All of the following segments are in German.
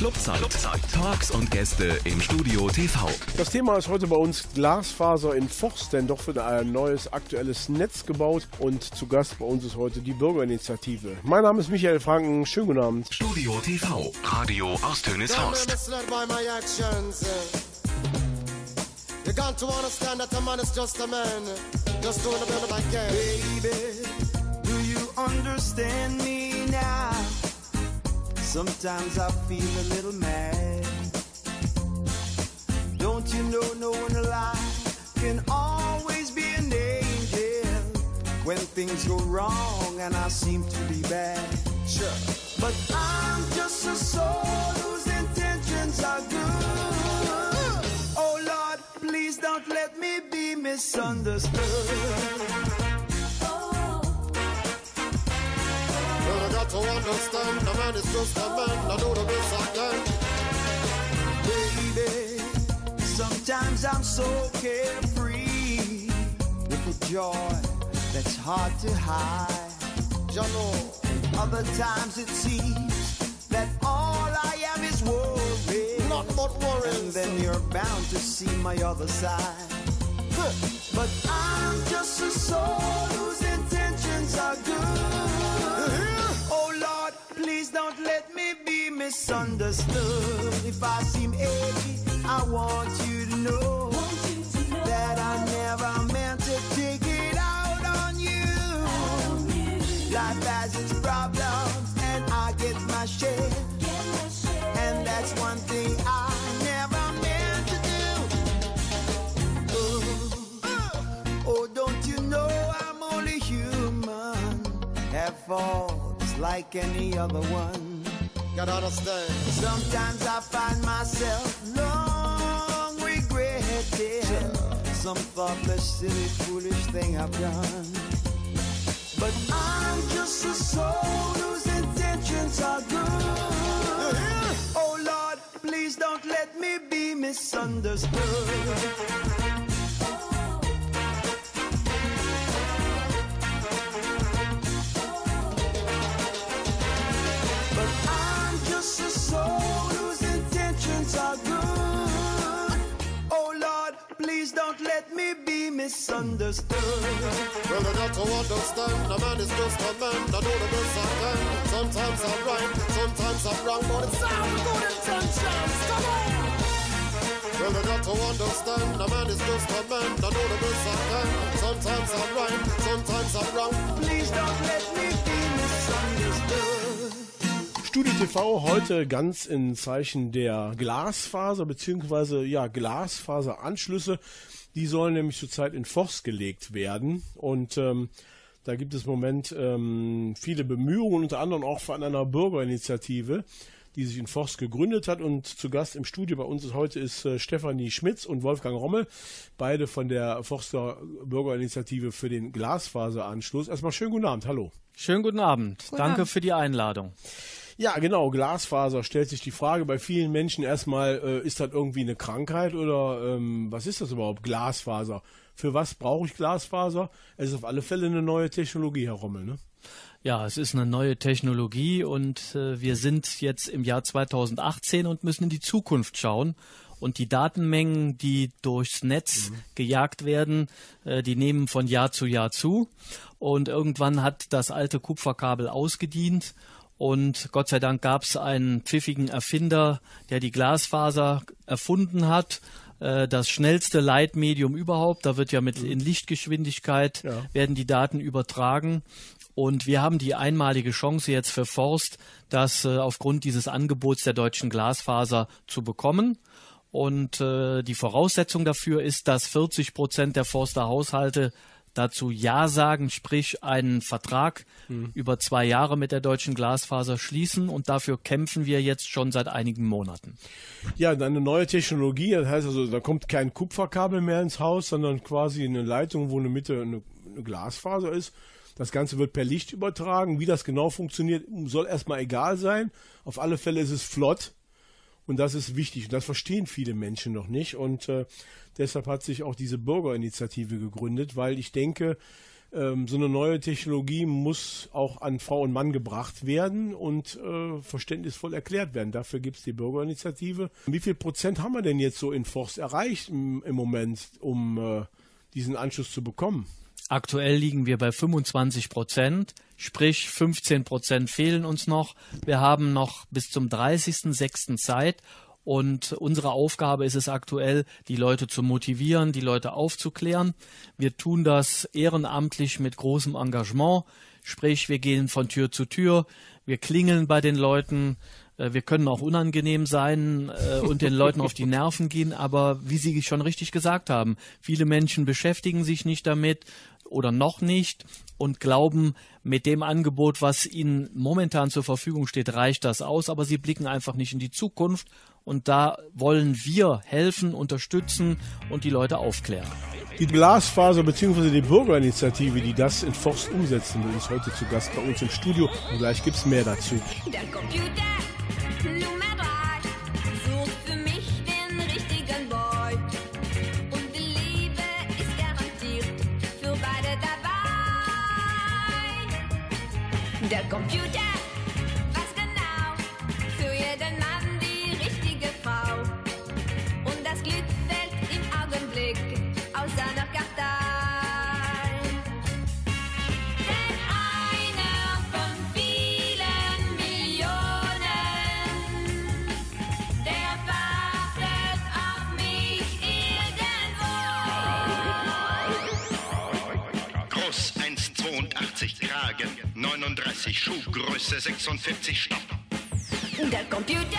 Clubzeit. Clubzeit. Talks und Gäste im Studio TV. Das Thema ist heute bei uns Glasfaser in Forst, denn doch wird ein neues aktuelles Netz gebaut und zu Gast bei uns ist heute die Bürgerinitiative. Mein Name ist Michael Franken, schönen guten Abend. Studio TV, Radio aus Tönighorst. You got to understand that a man is just a man, just doing a bit like Baby, do you understand me now? Sometimes I feel a little mad. Don't you know no one alive can always be an angel when things go wrong and I seem to be bad? Sure. But I'm just a soul whose intentions are good. Oh Lord, please don't let me be misunderstood. Got to understand a man is just a man. I do the best I can. baby. Sometimes I'm so carefree with a joy that's hard to hide. Know, Other times it seems that all I am is worry. not but And then you're bound to see my other side. Huh. But I'm just a soul whose intentions are good. Don't let me be misunderstood. If I seem edgy, I want you to know that I never meant to take it out on you. Life has its problems, and I get my share. And that's one thing I never meant to do. Oh, oh, don't you know I'm only human? Have like any other one. Gotta understand. Sometimes I find myself long regretting some thoughtless, silly, foolish thing I've done. But I'm just a soul whose intentions are good. Uh-huh. Oh Lord, please don't let me be misunderstood. Let me be misunderstood. Well, I got to understand a man is just a man. I do the best I can. Sometimes I'm right, sometimes I'm wrong, but it's all good intentions. Come on. Well, I got to understand a man is just a man. I do the best I can. Sometimes I'm right, sometimes I'm wrong. Please don't let me be misunderstood. Studio TV heute ganz in Zeichen der Glasfaser beziehungsweise ja Glasfaseranschlüsse. Die sollen nämlich zurzeit in Forst gelegt werden und ähm, da gibt es im Moment ähm, viele Bemühungen, unter anderem auch von einer Bürgerinitiative, die sich in Forst gegründet hat. Und zu Gast im Studio bei uns ist heute ist äh, Stefanie Schmitz und Wolfgang Rommel, beide von der Forster Bürgerinitiative für den Glasfaseranschluss. Erstmal schönen guten Abend, hallo. Schönen guten Abend. Danke für die Einladung. Ja, genau, Glasfaser stellt sich die Frage bei vielen Menschen erstmal, äh, ist das irgendwie eine Krankheit oder ähm, was ist das überhaupt, Glasfaser? Für was brauche ich Glasfaser? Es ist auf alle Fälle eine neue Technologie, Herr Rommel, ne? Ja, es ist eine neue Technologie und äh, wir sind jetzt im Jahr 2018 und müssen in die Zukunft schauen. Und die Datenmengen, die durchs Netz gejagt werden, äh, die nehmen von Jahr zu Jahr zu. Und irgendwann hat das alte Kupferkabel ausgedient. Und Gott sei Dank gab es einen pfiffigen Erfinder, der die Glasfaser erfunden hat. Äh, Das schnellste Leitmedium überhaupt. Da wird ja mit in Lichtgeschwindigkeit Ja. werden die Daten übertragen. Und wir haben die einmalige Chance jetzt für Forst, das äh, aufgrund dieses Angebots der deutschen Glasfaser zu bekommen. Und äh, die Voraussetzung dafür ist, dass 40 Prozent der Forster Haushalte dazu Ja sagen, sprich einen Vertrag über zwei Jahre mit der deutschen Glasfaser schließen. Und dafür kämpfen wir jetzt schon seit einigen Monaten. Ja, eine neue Technologie, das heißt also, da kommt kein Kupferkabel mehr ins Haus, sondern quasi eine Leitung, wo in der Mitte eine, eine Glasfaser ist. Das Ganze wird per Licht übertragen. Wie das genau funktioniert, soll erstmal egal sein. Auf alle Fälle ist es flott. Und das ist wichtig. Und das verstehen viele Menschen noch nicht. Und äh, deshalb hat sich auch diese Bürgerinitiative gegründet, weil ich denke, ähm, so eine neue Technologie muss auch an Frau und Mann gebracht werden und äh, verständnisvoll erklärt werden. Dafür gibt es die Bürgerinitiative. Wie viel Prozent haben wir denn jetzt so in Forst erreicht im, im Moment, um äh, diesen Anschluss zu bekommen? Aktuell liegen wir bei 25 Prozent, sprich 15 Prozent fehlen uns noch. Wir haben noch bis zum 30.06. Zeit und unsere Aufgabe ist es aktuell, die Leute zu motivieren, die Leute aufzuklären. Wir tun das ehrenamtlich mit großem Engagement. Sprich, wir gehen von Tür zu Tür, wir klingeln bei den Leuten, äh, wir können auch unangenehm sein äh, und den Leuten auf die Nerven gehen, aber wie Sie schon richtig gesagt haben, viele Menschen beschäftigen sich nicht damit oder noch nicht und glauben, mit dem Angebot, was ihnen momentan zur Verfügung steht, reicht das aus, aber sie blicken einfach nicht in die Zukunft und da wollen wir helfen, unterstützen und die Leute aufklären. Die Glasfaser bzw. die Bürgerinitiative, die das in Forst umsetzen will, ist heute zu Gast bei uns im Studio und gleich gibt es mehr dazu. Der Computer dabei. Der Computer 39 Schuhgröße 46 Stopp. Der Computer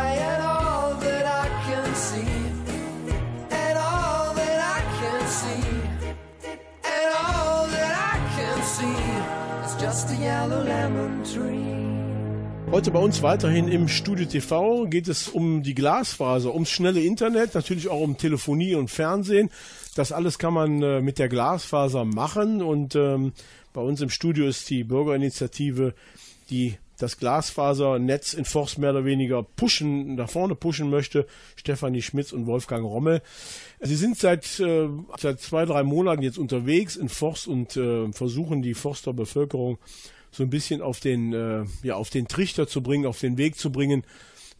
Heute bei uns weiterhin im Studio TV geht es um die Glasfaser, ums schnelle Internet, natürlich auch um Telefonie und Fernsehen. Das alles kann man äh, mit der Glasfaser machen und ähm, bei uns im Studio ist die Bürgerinitiative, die das Glasfasernetz in Forst mehr oder weniger pushen, nach vorne pushen möchte. Stefanie Schmitz und Wolfgang Rommel. Sie sind seit, äh, seit zwei, drei Monaten jetzt unterwegs in Forst und äh, versuchen die Forster Bevölkerung so ein bisschen auf den, äh, ja, auf den Trichter zu bringen, auf den Weg zu bringen,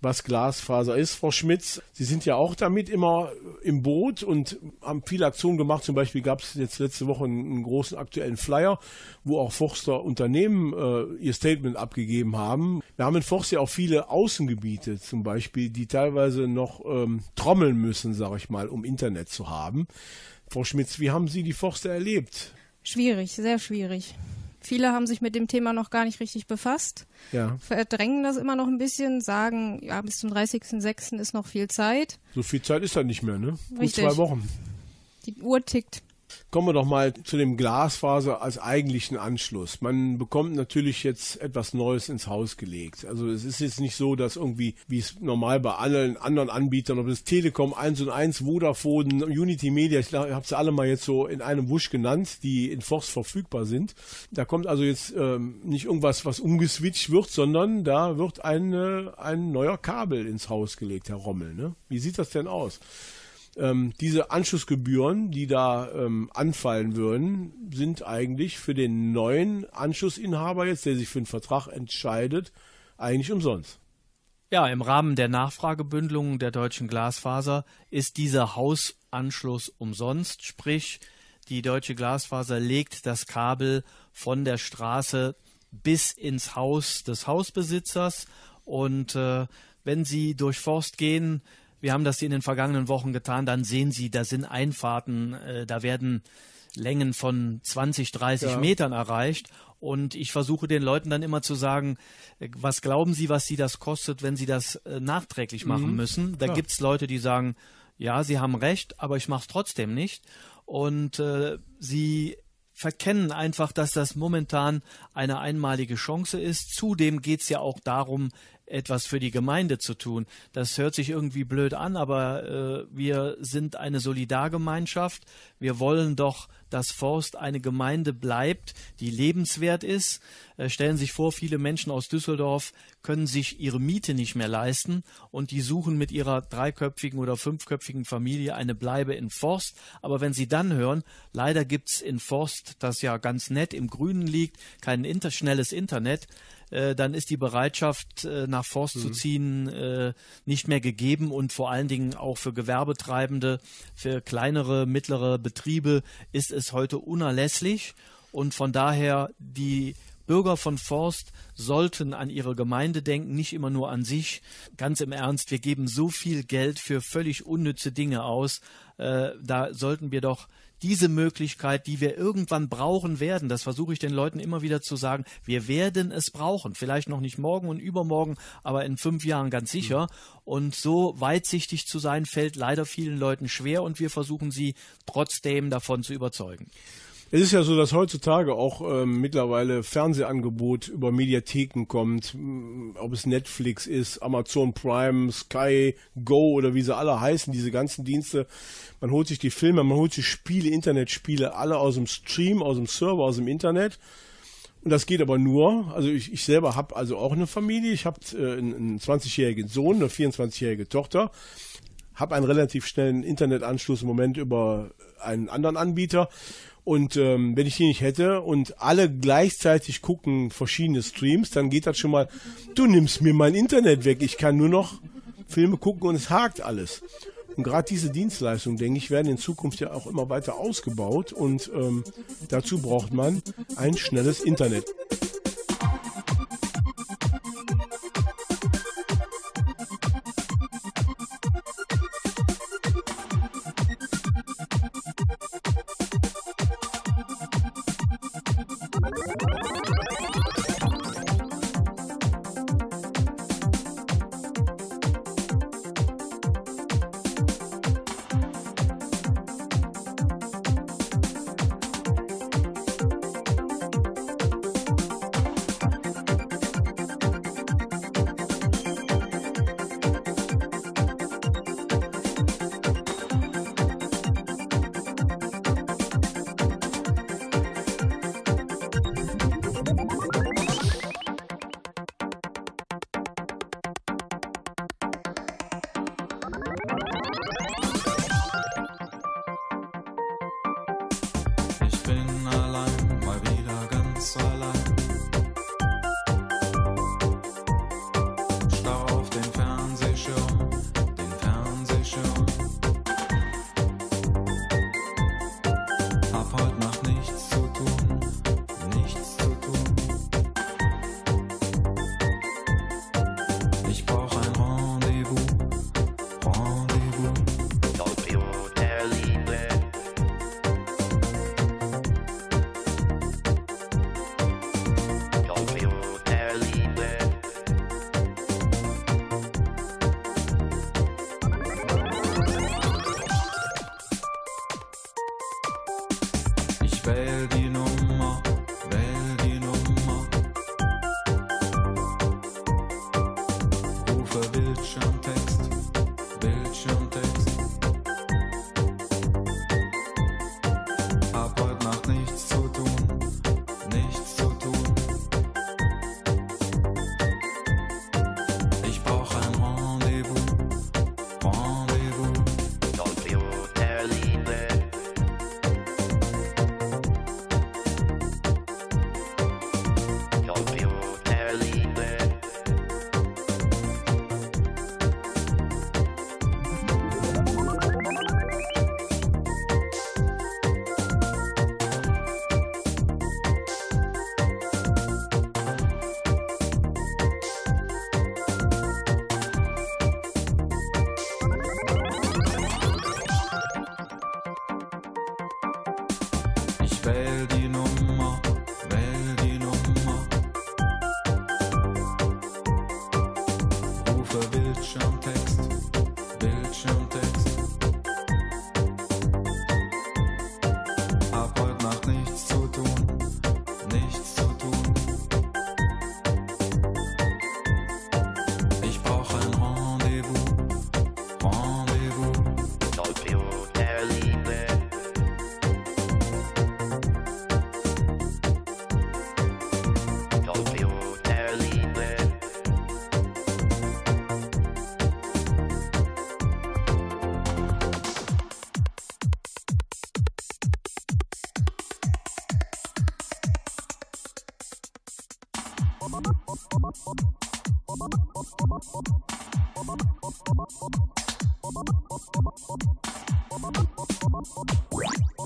was Glasfaser ist. Frau Schmitz, Sie sind ja auch damit immer im Boot und haben viele Aktionen gemacht. Zum Beispiel gab es jetzt letzte Woche einen, großen aktuellen Flyer, wo auch Forster Unternehmen äh, ihr Statement abgegeben haben. Wir haben in Forst ja auch viele Außengebiete zum Beispiel, die teilweise noch ähm, trommeln müssen, sage ich mal, um Internet zu haben. Frau Schmitz, wie haben Sie die Forster erlebt? Schwierig, sehr schwierig. Viele haben sich mit dem Thema noch gar nicht richtig befasst, Ja, verdrängen das immer noch ein bisschen, sagen, ja, bis zum 30.06. ist noch viel Zeit. so viel Zeit ist da nicht mehr, ne? Gut Richtig. zwei Wochen. Die Uhr tickt. Kommen wir doch mal zu dem Glasfaser als eigentlichen Anschluss. Man bekommt natürlich jetzt etwas Neues ins Haus gelegt. Also es ist jetzt nicht so, dass irgendwie, wie es normal bei allen anderen Anbietern, ob es Telekom 1 und 1, Vodafone, Unity Media, ich habe sie alle mal jetzt so in einem Wusch genannt, die in Forst verfügbar sind. Da kommt also jetzt ähm, nicht irgendwas, was umgeswitcht wird, sondern da wird ein, äh, ein neuer Kabel ins Haus gelegt, Herr Rommel. Ne? Wie sieht das denn aus? Ähm, diese Anschlussgebühren, die da ähm, anfallen würden, sind eigentlich für den neuen Anschlussinhaber jetzt, der sich für einen Vertrag entscheidet, eigentlich umsonst. Ja, im Rahmen der Nachfragebündelung der deutschen Glasfaser ist dieser Hausanschluss umsonst, sprich die deutsche Glasfaser legt das Kabel von der Straße bis ins Haus des Hausbesitzers und äh, wenn Sie durch Forst gehen, wir haben das in den vergangenen Wochen getan, dann sehen Sie, da sind Einfahrten, äh, da werden Längen von 20, 30 Ja. Metern erreicht. Und ich versuche den Leuten dann immer zu sagen, äh, was glauben Sie, was Sie das kostet, wenn Sie das äh, nachträglich machen müssen? Da Klar. gibt's Leute, die sagen, ja, Sie haben recht, aber ich mache es trotzdem nicht. Und äh, sie verkennen einfach, dass das momentan eine einmalige Chance ist. Zudem geht's ja auch darum, etwas für die Gemeinde zu tun. Das hört sich irgendwie blöd an, aber äh, wir sind eine Solidargemeinschaft. Wir wollen doch, dass Forst eine Gemeinde bleibt, die lebenswert ist. Äh, stellen sich vor, viele Menschen aus Düsseldorf können sich ihre Miete nicht mehr leisten und die suchen mit ihrer dreiköpfigen oder fünfköpfigen Familie eine Bleibe in Forst. Aber wenn sie dann hören, leider gibt's in Forst, das ja ganz nett im Grünen liegt, kein inter schnelles Internet, äh, dann ist die Bereitschaft, äh, nach Forst zu ziehen, äh, nicht mehr gegeben und vor allen Dingen auch für Gewerbetreibende, für kleinere, mittlere Betriebe ist es heute unerlässlich und von daher die Bürger von Forst sollten an ihre Gemeinde denken, nicht immer nur an sich. Ganz im Ernst, wir geben so viel Geld für völlig unnütze Dinge aus. Äh, da sollten wir doch diese Möglichkeit, die wir irgendwann brauchen werden, das versuche ich den Leuten immer wieder zu sagen, wir werden es brauchen. Vielleicht noch nicht morgen und übermorgen, aber in fünf Jahren ganz sicher. Und so weitsichtig zu sein, fällt leider vielen Leuten schwer und wir versuchen sie trotzdem davon zu überzeugen. Es ist ja so, dass heutzutage auch ähm, mittlerweile Fernsehangebot über Mediatheken kommt, m, ob es Netflix ist, Amazon Prime, Sky, Go oder wie sie alle heißen, diese ganzen Dienste. Man holt sich die Filme, man holt sich Spiele, Internetspiele, alle aus dem Stream, aus dem Server, aus dem Internet. Und das geht aber nur, also ich, ich selber habe also auch eine Familie, ich habe äh, einen 20-jährigen Sohn, eine 24-jährige Tochter, habe einen relativ schnellen Internetanschluss im Moment über einen anderen Anbieter. Und ähm, wenn ich die nicht hätte und alle gleichzeitig gucken verschiedene Streams, dann geht das schon mal, du nimmst mir mein Internet weg, ich kann nur noch Filme gucken und es hakt alles. Und gerade diese Dienstleistungen, denke ich, werden in Zukunft ja auch immer weiter ausgebaut und ähm, dazu braucht man ein schnelles Internet.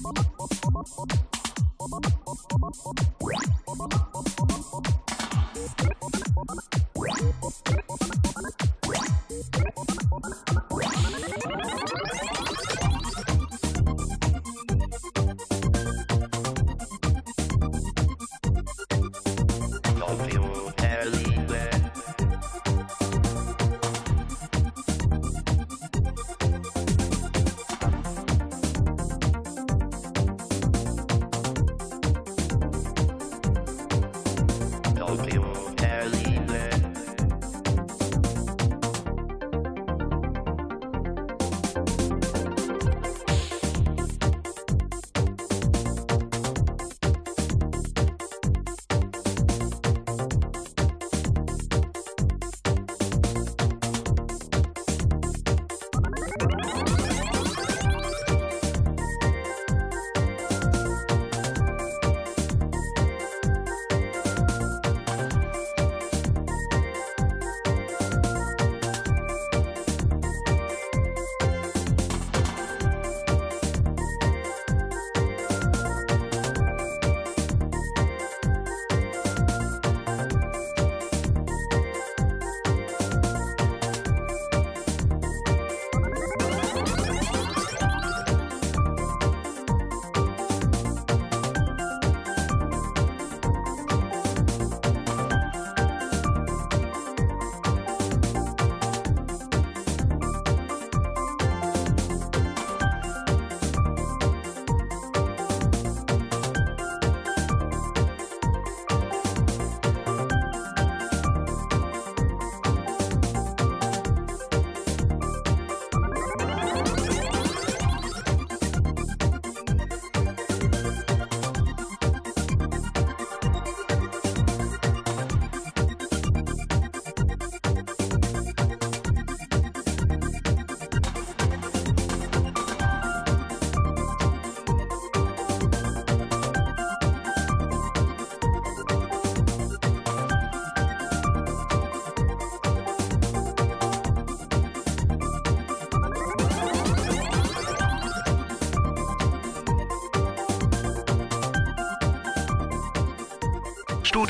Bye.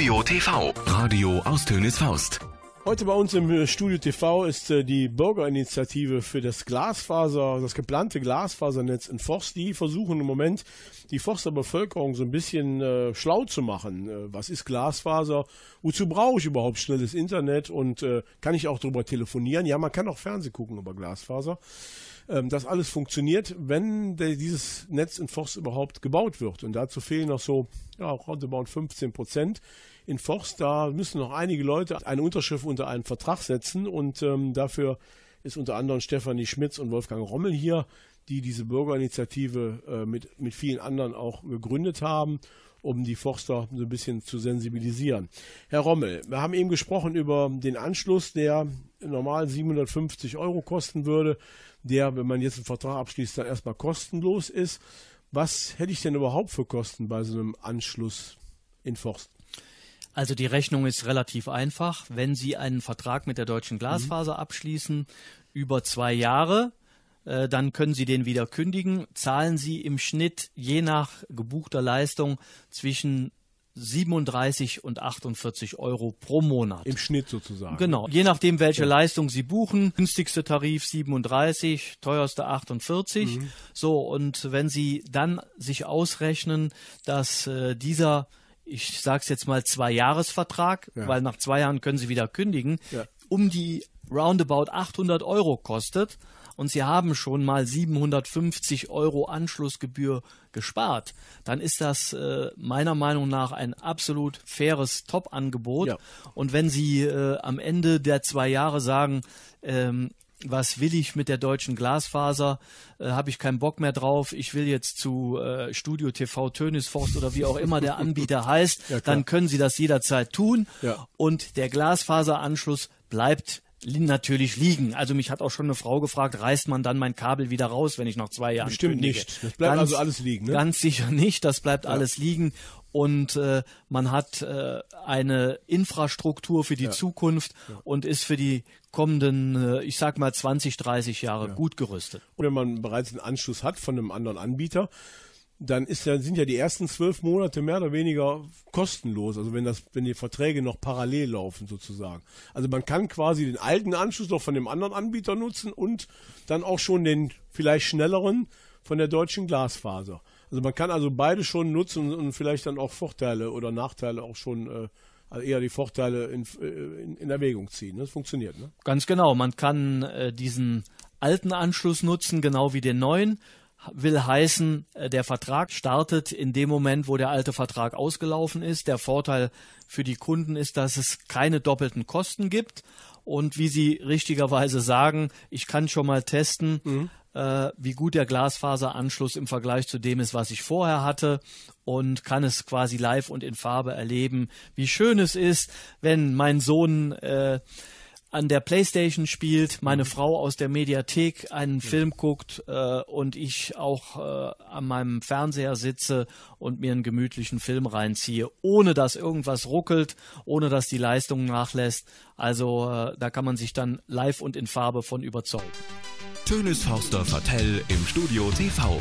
Studio TV, Radio aus Tönes Faust. Heute bei uns im äh, Studio TV ist äh, die Bürgerinitiative für das Glasfaser, das geplante Glasfasernetz in Forst. Die versuchen im Moment die Forster Bevölkerung so ein bisschen äh, schlau zu machen. Äh, was ist Glasfaser? Wozu brauche ich überhaupt schnelles Internet? Und äh, kann ich auch darüber telefonieren? Ja, man kann auch Fernsehen gucken über Glasfaser. Ähm, das alles funktioniert, wenn der, dieses Netz in Forst überhaupt gebaut wird. Und dazu fehlen noch so, ja, roundabout 15 Prozent in Forst. Da müssen noch einige Leute eine Unterschrift unter einen Vertrag setzen und ähm, dafür ist unter anderem Stefanie Schmitz und Wolfgang Rommel hier, die diese Bürgerinitiative äh, mit, mit vielen anderen auch gegründet haben, um die Forster so ein bisschen zu sensibilisieren. Herr Rommel, wir haben eben gesprochen über den Anschluss, der normal 750 Euro kosten würde, der, wenn man jetzt einen Vertrag abschließt, dann erstmal kostenlos ist. Was hätte ich denn überhaupt für Kosten bei so einem Anschluss in Forst? Also die Rechnung ist relativ einfach. Wenn Sie einen Vertrag mit der Deutschen Glasfaser abschließen über zwei Jahre, äh, dann können Sie den wieder kündigen. Zahlen Sie im Schnitt je nach gebuchter Leistung zwischen 37 und 48 Euro pro Monat. Im Schnitt sozusagen. Genau, je nachdem, welche Leistung Sie buchen. Günstigste Tarif 37, teuerste 48. So, und wenn Sie dann sich ausrechnen, dass äh, dieser, ich sag's jetzt mal, Zwei-Jahres-Vertrag, Ja. weil nach zwei Jahren können Sie wieder kündigen, Ja. um die roundabout 800 Euro kostet und Sie haben schon mal 750 Euro Anschlussgebühr gespart, dann ist das äh, meiner Meinung nach ein absolut faires Top-Angebot. Ja. Und wenn Sie äh, am Ende der zwei Jahre sagen, ähm, was will ich mit der deutschen Glasfaser? Äh, Habe ich keinen Bock mehr drauf? Ich will jetzt zu äh, Studio TV Tönisforst oder wie auch immer der Anbieter heißt. Ja, dann können Sie das jederzeit tun. Ja. Und der Glasfaseranschluss bleibt li natürlich liegen. Also mich hat auch schon eine Frau gefragt, reißt man dann mein Kabel wieder raus, wenn ich nach zwei Jahren Bestimmt kündige? nicht. Das bleibt also alles liegen, ne? Ganz sicher nicht. Das bleibt alles liegen. Und äh, man hat äh, eine Infrastruktur für die Zukunft und ist für die kommenden, äh, ich sag mal 20, 30 Jahre gut gerüstet. Und wenn man bereits einen Anschluss hat von einem anderen Anbieter, dann ist ja, sind ja die ersten zwölf Monate mehr oder weniger kostenlos. Also wenn das, wenn die Verträge noch parallel laufen sozusagen. Also man kann quasi den alten Anschluss noch von dem anderen Anbieter nutzen und dann auch schon den vielleicht schnelleren von der deutschen Glasfaser. Also man kann also beide schon nutzen und vielleicht dann auch Vorteile oder Nachteile auch schon, äh, also eher die Vorteile in, äh, in, in Erwägung ziehen. Das funktioniert, ne? Ganz genau. Man kann äh, diesen alten Anschluss nutzen, genau wie den neuen. Will heißen, äh, der Vertrag startet in dem Moment, wo der alte Vertrag ausgelaufen ist. Der Vorteil für die Kunden ist, dass es keine doppelten Kosten gibt. Und wie Sie richtigerweise sagen, ich kann schon mal testen, äh, wie gut der Glasfaseranschluss im Vergleich zu dem ist, was ich vorher hatte und kann es quasi live und in Farbe erleben, wie schön es ist, wenn mein Sohn äh, an der Playstation spielt, meine Frau aus der Mediathek einen Film guckt äh, und ich auch äh, an meinem Fernseher sitze und mir einen gemütlichen Film reinziehe, ohne dass irgendwas ruckelt, ohne dass die Leistung nachlässt. Also äh, da kann man sich dann live und in Farbe von überzeugen. Tönes Forster Vertell im Studio TV.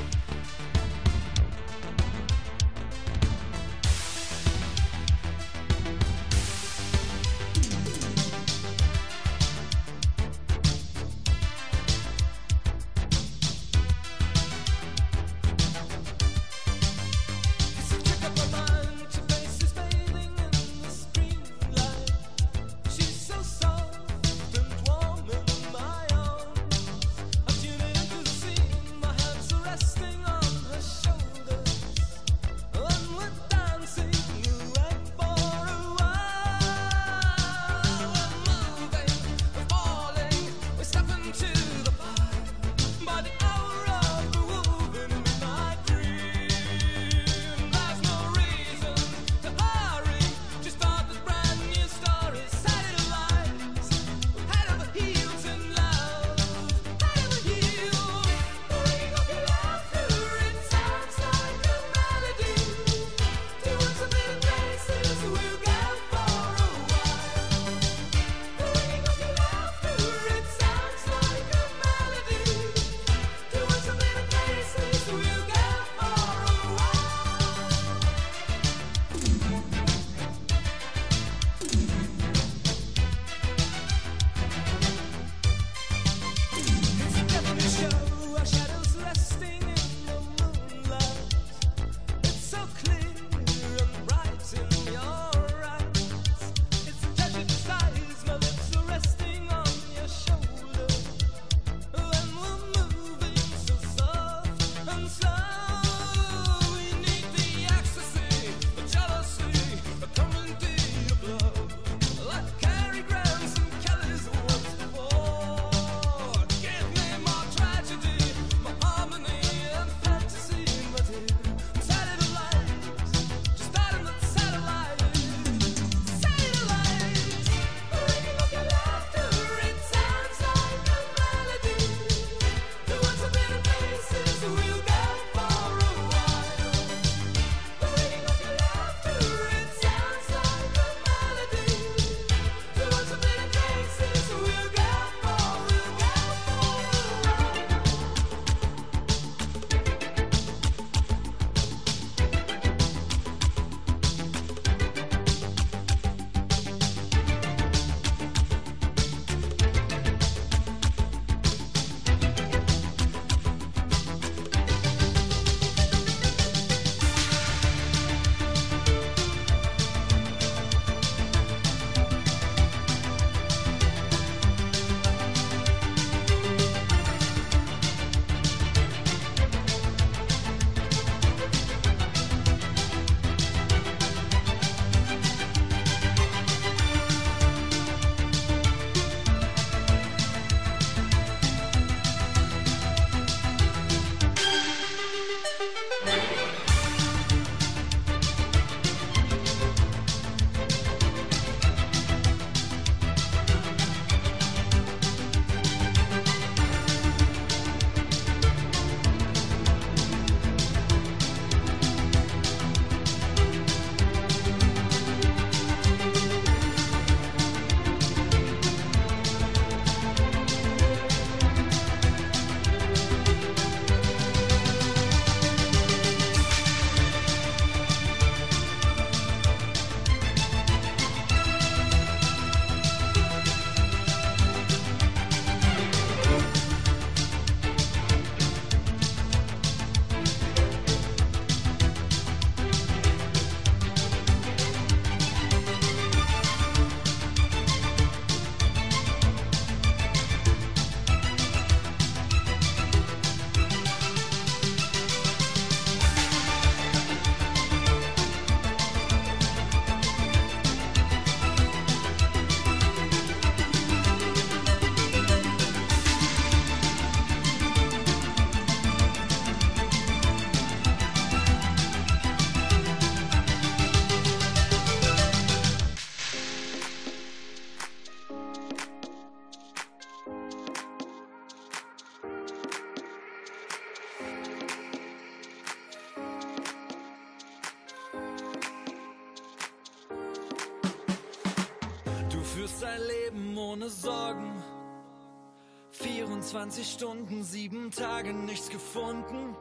24 Stunden, sieben Tage, nichts gefunden,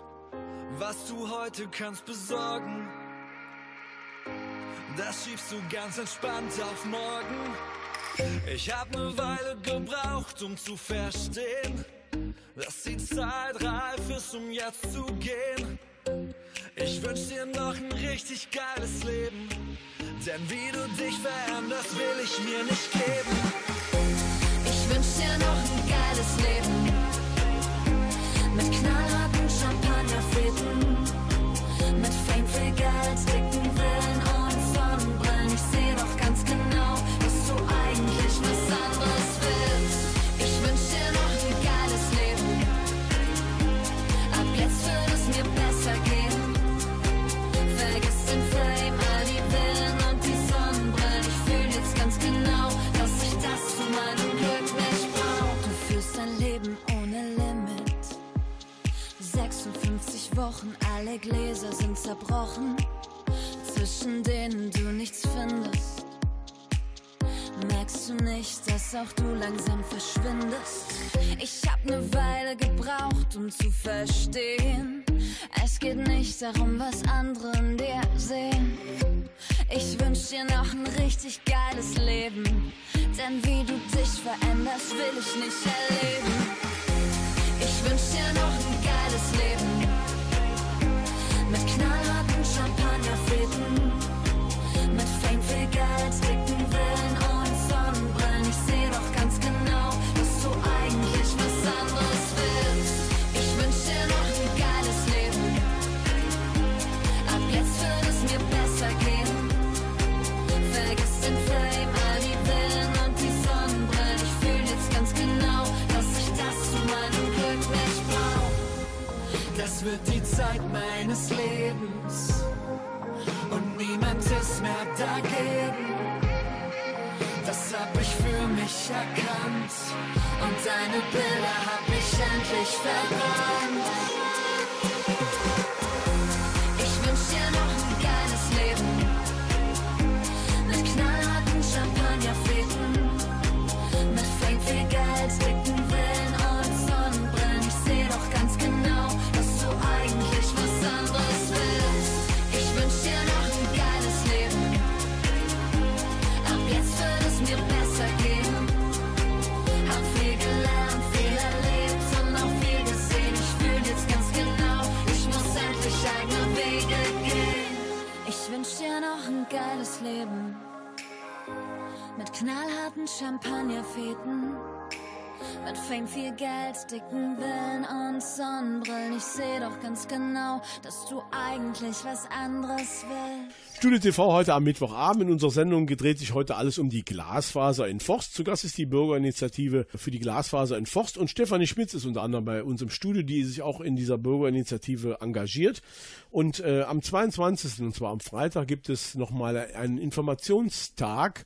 was du heute kannst besorgen. Das schiebst du ganz entspannt auf morgen. Ich hab ne Weile gebraucht, um zu verstehen, dass die Zeit reif ist, um jetzt zu gehen. Ich wünsch dir noch ein richtig geiles Leben, denn wie du dich veränderst, will ich mir nicht geben. Wünsch dir noch ein geiles Leben. Mit knallharten Champagnerfäden. Mit Fame, viel Geld, dicken alle Gläser sind zerbrochen, zwischen denen du nichts findest. Merkst du nicht, dass auch du langsam verschwindest? Ich hab ne Weile gebraucht, um zu verstehen. Es geht nicht darum, was andere in dir sehen. Ich wünsch dir noch ein richtig geiles Leben. Denn wie du dich veränderst, will ich nicht erleben. Ich wünsch dir noch ein geiles Leben. Mit knallharten Champagnerfäden. Mit Fame, viel Geld, dicken Wird die Zeit meines Lebens und niemand ist mehr dagegen. Das hab ich für mich erkannt und deine Bilder hab ich endlich verbrannt. Geiles Leben. Mit knallharten Champagnerfäden. Mit Fame, viel Geld, dicken Villen und Sonnenbrillen. Ich seh doch ganz genau, dass du eigentlich was anderes willst. Studio TV heute am Mittwochabend. In unserer Sendung gedreht sich heute alles um die Glasfaser in Forst. Zu Gast ist die Bürgerinitiative für die Glasfaser in Forst und Stefanie Schmitz ist unter anderem bei uns im Studio, die sich auch in dieser Bürgerinitiative engagiert. Und äh, am 22. und zwar am Freitag gibt es nochmal einen Informationstag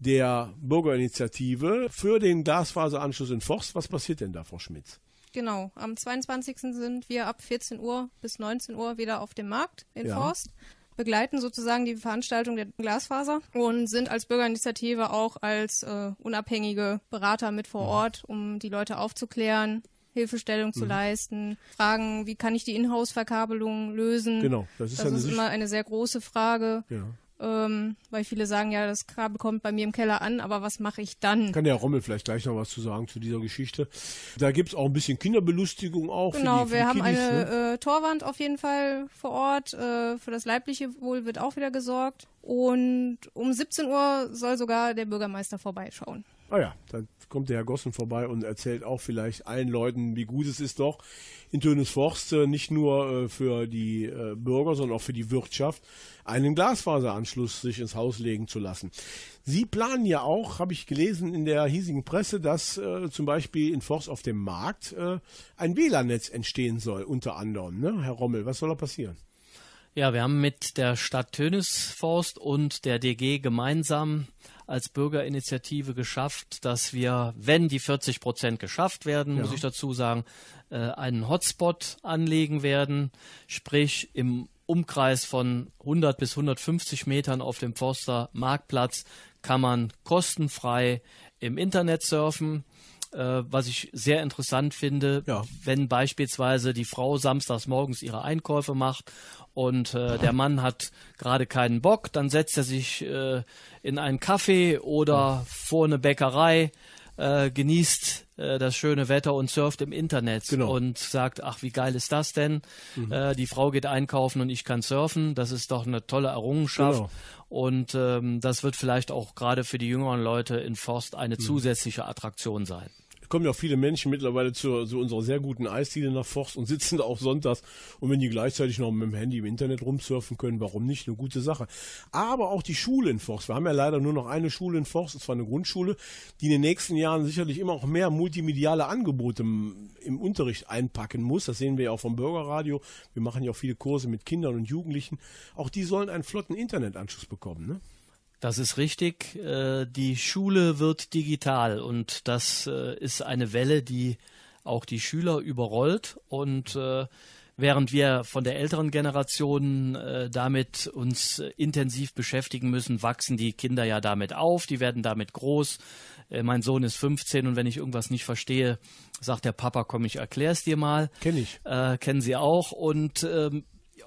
der Bürgerinitiative für den Glasfaseranschluss in Forst. Was passiert denn da, Frau Schmitz? Genau, am 22. sind wir ab 14 Uhr bis 19 Uhr wieder auf dem Markt in Ja. Forst, begleiten sozusagen die Veranstaltung der Glasfaser und sind als Bürgerinitiative auch als äh, unabhängige Berater mit vor Ort, um die Leute aufzuklären, Hilfestellung zu Mhm. leisten, fragen, wie kann ich die Inhouse-Verkabelung lösen. Genau, das ist das eine ist immer eine sehr große Frage. Ja. Ähm, weil viele sagen, ja, das Kabel kommt bei mir im Keller an, aber was mache ich dann? Kann der Rommel vielleicht gleich noch was zu sagen zu dieser Geschichte. Da gibt's auch ein bisschen Kinderbelustigung auch. Genau, für die, wir haben Kiddies, eine ne? äh, Torwand auf jeden Fall vor Ort. Äh, für das leibliche Wohl wird auch wieder gesorgt. Und um 17 Uhr soll sogar der Bürgermeister vorbeischauen. Ah ja, dann kommt der Herr Gossen vorbei und erzählt auch vielleicht allen Leuten, wie gut es ist doch in Tönesforst äh, nicht nur äh, für die äh, Bürger, sondern auch für die Wirtschaft einen Glasfaseranschluss sich ins Haus legen zu lassen. Sie planen ja auch, habe ich gelesen in der hiesigen Presse, dass äh, zum Beispiel in Forst auf dem Markt äh, ein WLAN-Netz entstehen soll, unter anderem. Ne? Herr Rommel, was soll da passieren? Ja, wir haben mit der Stadt Tönisforst und der DG gemeinsam als Bürgerinitiative geschafft, dass wir, wenn die 40 Prozent geschafft werden, muss Ja. ich dazu sagen, äh, einen Hotspot anlegen werden, sprich im Umkreis von 100 bis 150 Metern auf dem Forster Marktplatz kann man kostenfrei im Internet surfen. Äh, was ich sehr interessant finde, wenn beispielsweise die Frau samstags morgens ihre Einkäufe macht und äh, der Mann hat gerade keinen Bock, dann setzt er sich äh, in einen Café oder vor eine Bäckerei, äh, genießt äh, das schöne Wetter und surft im Internet und sagt, ach, wie geil ist das denn? Mhm. Äh, die Frau geht einkaufen und ich kann surfen. Das ist doch eine tolle Errungenschaft. Genau. Und ähm, das wird vielleicht auch gerade für die jüngeren Leute in Forst eine Mhm. zusätzliche Attraktion sein. Kommen ja auch viele Menschen mittlerweile zu, zu unserer sehr guten Eisdiele nach Forst und sitzen da auch sonntags. Und wenn die gleichzeitig noch mit dem Handy im Internet rumsurfen können, warum nicht? Eine gute Sache. Aber auch die Schule in Forst. Wir haben ja leider nur noch eine Schule in Forst, und zwar eine Grundschule, die in den nächsten Jahren sicherlich immer auch mehr multimediale Angebote im, im Unterricht einpacken muss. Das sehen wir ja auch vom Bürgerradio. Wir machen ja auch viele Kurse mit Kindern und Jugendlichen. Auch die sollen einen flotten Internetanschluss bekommen, ne? Das ist richtig. Äh, Die Schule wird digital und das äh, ist eine Welle, die auch die Schüler überrollt. Und äh, während wir von der älteren Generation damit uns intensiv beschäftigen müssen, wachsen die Kinder ja damit auf, die werden damit groß. Mein Sohn ist 15 und wenn ich irgendwas nicht verstehe, sagt der Papa, komm, ich erklär's dir mal. Kenn ich. Äh, kennen Sie auch. Und ähm,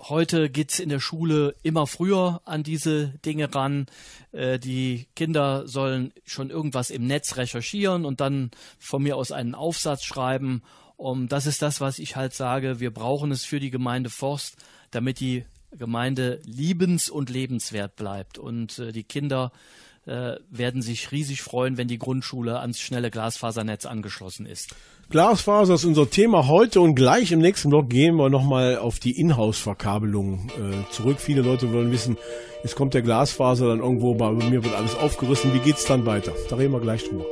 heute geht's in der Schule immer früher an diese Dinge ran. Äh, die Kinder sollen schon irgendwas im Netz recherchieren und dann von mir aus einen Aufsatz schreiben. Um, das ist das, was ich halt sage. Wir brauchen es für die Gemeinde Forst, damit die Gemeinde liebens- und lebenswert bleibt. Und äh, die Kinder äh, werden sich riesig freuen, wenn die Grundschule ans schnelle Glasfasernetz angeschlossen ist. Glasfaser ist unser Thema heute und gleich im nächsten Block gehen wir nochmal auf die Inhouse-Verkabelung äh, zurück. Viele Leute wollen wissen, jetzt kommt der Glasfaser dann irgendwo, bei mir wird alles aufgerissen. Wie geht's dann weiter? Da reden wir gleich drüber.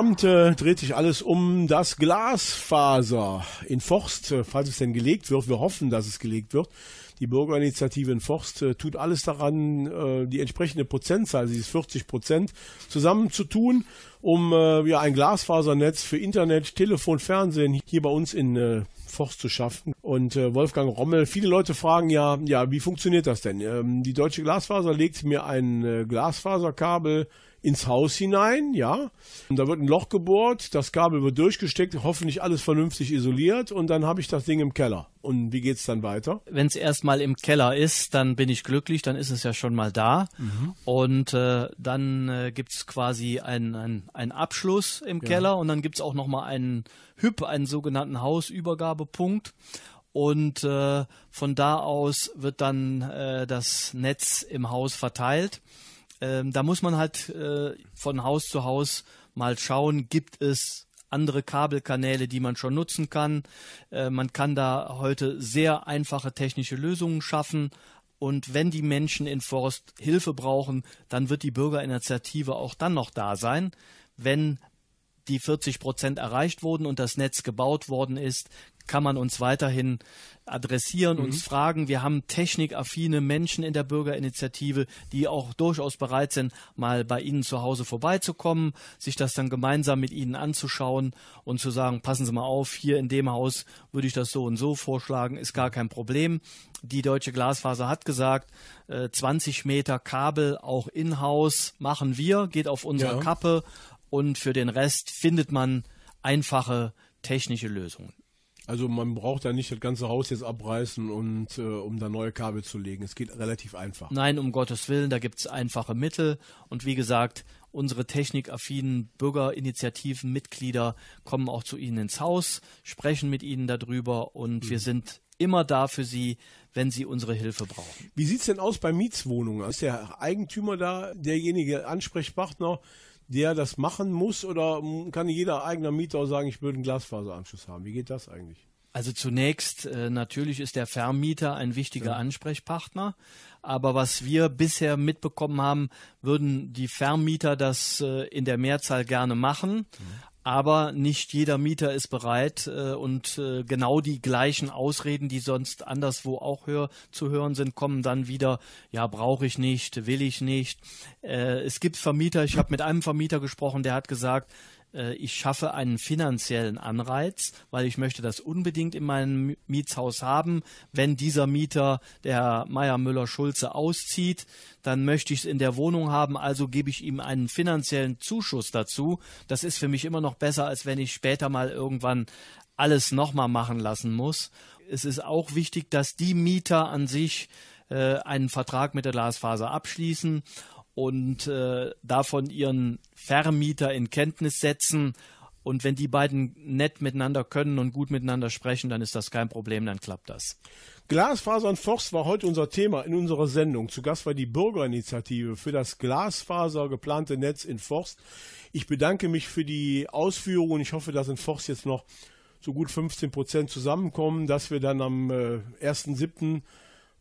Abend äh, dreht sich alles um das Glasfaser in Forst, äh, falls es denn gelegt wird. Wir hoffen, dass es gelegt wird. Die Bürgerinitiative in Forst äh, tut alles daran, äh, die entsprechende Prozentzahl, ist 40 Prozent, zusammenzutun, um äh, ja ein Glasfasernetz für Internet, Telefon, Fernsehen hier bei uns in Forst zu schaffen. Und äh, Wolfgang Rommel, viele Leute fragen ja, ja, wie funktioniert das denn? Ähm, die Deutsche Glasfaser legt mir ein äh, Glasfaserkabel ins Haus hinein, ja. Und da wird ein Loch gebohrt, das Kabel wird durchgesteckt, hoffentlich alles vernünftig isoliert und dann habe ich das Ding im Keller. Und wie geht's dann weiter? Wenn es erstmal im Keller ist, dann bin ich glücklich, dann ist es ja schon mal da. Und äh, dann äh, gibt's quasi einen ein, Abschluss im Ja. Keller und dann gibt's auch nochmal einen HÜP, einen sogenannten Hausübergabepunkt. Und äh, von da aus wird dann äh, das Netz im Haus verteilt. Ähm, da muss man halt äh, von Haus zu Haus mal schauen, gibt es andere Kabelkanäle, die man schon nutzen kann. Äh, man kann da heute sehr einfache technische Lösungen schaffen. Und wenn die Menschen in Forst Hilfe brauchen, dann wird die Bürgerinitiative auch dann noch da sein. Wenn die 40 Prozent erreicht wurden und das Netz gebaut worden ist, kann man uns weiterhin adressieren, Mhm. uns fragen. Wir haben technikaffine Menschen in der Bürgerinitiative, die auch durchaus bereit sind, mal bei Ihnen zu Hause vorbeizukommen, sich das dann gemeinsam mit Ihnen anzuschauen und zu sagen, passen Sie mal auf, hier in dem Haus würde ich das so und so vorschlagen, ist gar kein Problem. Die Deutsche Glasfaser hat gesagt, äh, 20 Meter Kabel auch in-house machen wir, geht auf unsere Ja. Kappe und für den Rest findet man einfache technische Lösungen. Also man braucht da nicht das ganze Haus jetzt abreißen und äh, um da neue Kabel zu legen. Es geht relativ einfach. Nein, um Gottes Willen, da gibt's einfache Mittel. Und wie gesagt, unsere technikaffinen Bürgerinitiativen, Mitglieder kommen auch zu Ihnen ins Haus, sprechen mit Ihnen darüber und wir sind immer da für Sie, wenn Sie unsere Hilfe brauchen. Wie sieht's denn aus bei Mietswohnungen? Ist der Eigentümer da derjenige Ansprechpartner, der das machen muss oder kann jeder eigener Mieter auch sagen, ich würde einen Glasfaseranschluss haben? Wie geht das eigentlich? Also zunächst, äh, natürlich ist der Vermieter ein wichtiger Ansprechpartner. Aber was wir bisher mitbekommen haben, würden die Vermieter das äh, in der Mehrzahl gerne machen. Aber nicht jeder Mieter ist bereit äh, und äh, genau die gleichen Ausreden, die sonst anderswo auch hör, zu hören sind, kommen dann wieder, ja, brauche ich nicht, will ich nicht. Äh, es gibt Vermieter, ich habe mit einem Vermieter gesprochen, der hat gesagt, ich schaffe einen finanziellen Anreiz, weil ich möchte das unbedingt in meinem Mietshaus haben. Wenn dieser Mieter, der Meier Müller Schulze, auszieht, dann möchte ich es in der Wohnung haben, also gebe ich ihm einen finanziellen Zuschuss dazu. Das ist für mich immer noch besser, als wenn ich später mal irgendwann alles nochmal machen lassen muss. Es ist auch wichtig, dass die Mieter an sich äh, einen Vertrag mit der Glasfaser abschließen und äh, davon ihren Vermieter in Kenntnis setzen. Und wenn die beiden nett miteinander können und gut miteinander sprechen, dann ist das kein Problem, dann klappt das. Glasfaser und Forst war heute unser Thema in unserer Sendung. Zu Gast war die Bürgerinitiative für das Glasfaser geplante Netz in Forst. Ich bedanke mich für die Ausführungen. Ich hoffe, dass in Forst jetzt noch so gut 15 Prozent zusammenkommen, dass wir dann am äh, 1.7.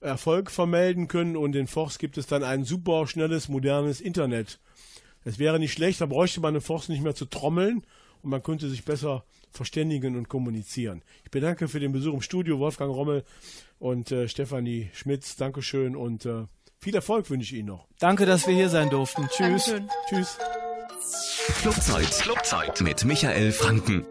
Erfolg vermelden können und in Forst gibt es dann ein super schnelles, modernes Internet. Es wäre nicht schlecht, da bräuchte man in Forst nicht mehr zu trommeln und man könnte sich besser verständigen und kommunizieren. Ich bedanke für den Besuch im Studio Wolfgang Rommel und äh, Stefanie Schmitz. Dankeschön und äh, viel Erfolg wünsche ich Ihnen noch. Danke, dass wir hier sein durften. Tschüss. Dankeschön. Tschüss. Clubzeit. Clubzeit mit Michael Franken.